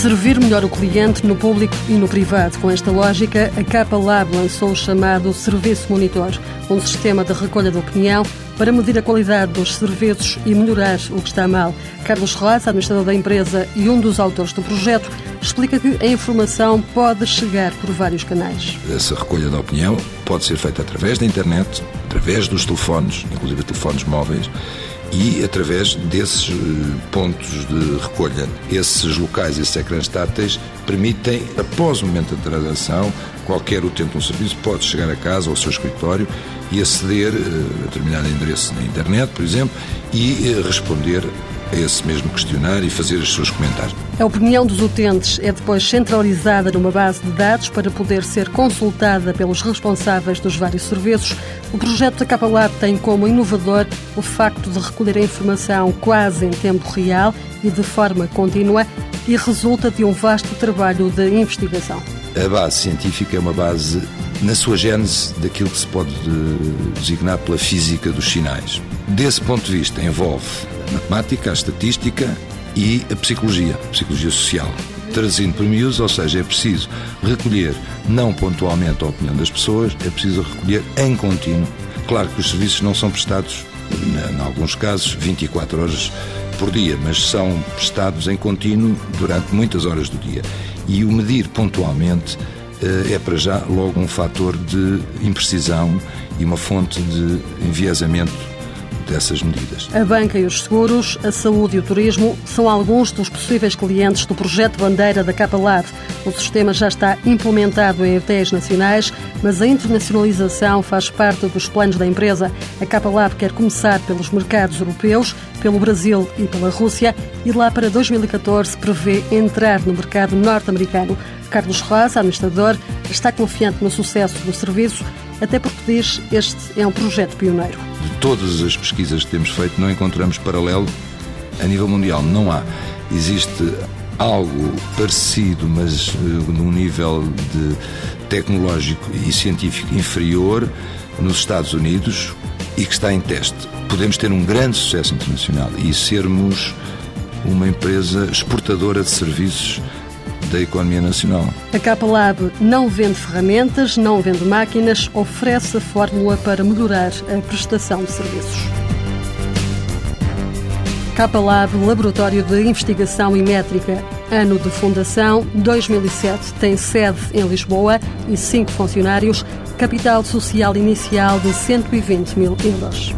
Servir melhor o cliente no público e no privado. Com esta lógica, a Capa Lab lançou o chamado Serviço Monitor, um sistema de recolha de opinião para medir a qualidade dos serviços e melhorar o que está mal. Carlos Ross, administrador da empresa e um dos autores do projeto, explica que a informação pode chegar por vários canais. Essa recolha de opinião pode ser feita através da internet, através dos telefones, inclusive telefones móveis, e através desses eh, pontos de recolha. Esses locais, esses ecrãs táteis, permitem, após o momento da transação, qualquer utente de um serviço pode chegar a casa ou ao seu escritório e aceder eh, a determinado endereço na internet, por exemplo, e eh, responder a esse mesmo questionário e fazer os seus comentários. A opinião dos utentes é depois centralizada numa base de dados para poder ser consultada pelos responsáveis dos vários serviços. O projeto da Capa Lab tem como inovador o facto de recolher a informação quase em tempo real e de forma contínua e resulta de um vasto trabalho de investigação. A base científica é uma base, na sua gênese, daquilo que se pode designar pela física dos sinais. Desse ponto de vista, envolve a matemática, a estatística e a psicologia, a psicologia social. Trazindo para miúdos, ou seja, é preciso recolher não pontualmente a opinião das pessoas, é preciso recolher em contínuo. Claro que os serviços não são prestados, em alguns casos, 24 horas por dia, mas são prestados em contínuo durante muitas horas do dia. E o medir pontualmente eh, é para já logo um fator de imprecisão e uma fonte de enviesamento dessas medidas. A banca e os seguros, a saúde e o turismo são alguns dos possíveis clientes do projeto Bandeira da Capa Lab. O sistema já está implementado em hotéis nacionais, mas a internacionalização faz parte dos planos da empresa. A Capa Lab quer começar pelos mercados europeus, pelo Brasil e pela Rússia e lá para 2014 prevê entrar no mercado norte-americano. Carlos Roas, administrador, está confiante no sucesso do serviço, até porque diz este é um projeto pioneiro todas as pesquisas que temos feito, não encontramos paralelo a nível mundial. Não há. Existe algo parecido, mas uh, num nível de tecnológico e científico inferior nos Estados Unidos e que está em teste. Podemos ter um grande sucesso internacional e sermos uma empresa exportadora de serviços da economia nacional. A Capa Lab não vende ferramentas, não vende máquinas, oferece a fórmula para melhorar a prestação de serviços. Capa Lab, Laboratório de Investigação e Métrica. Ano de fundação 2007. Tem sede em Lisboa e cinco funcionários. Capital social inicial de 120 mil euros.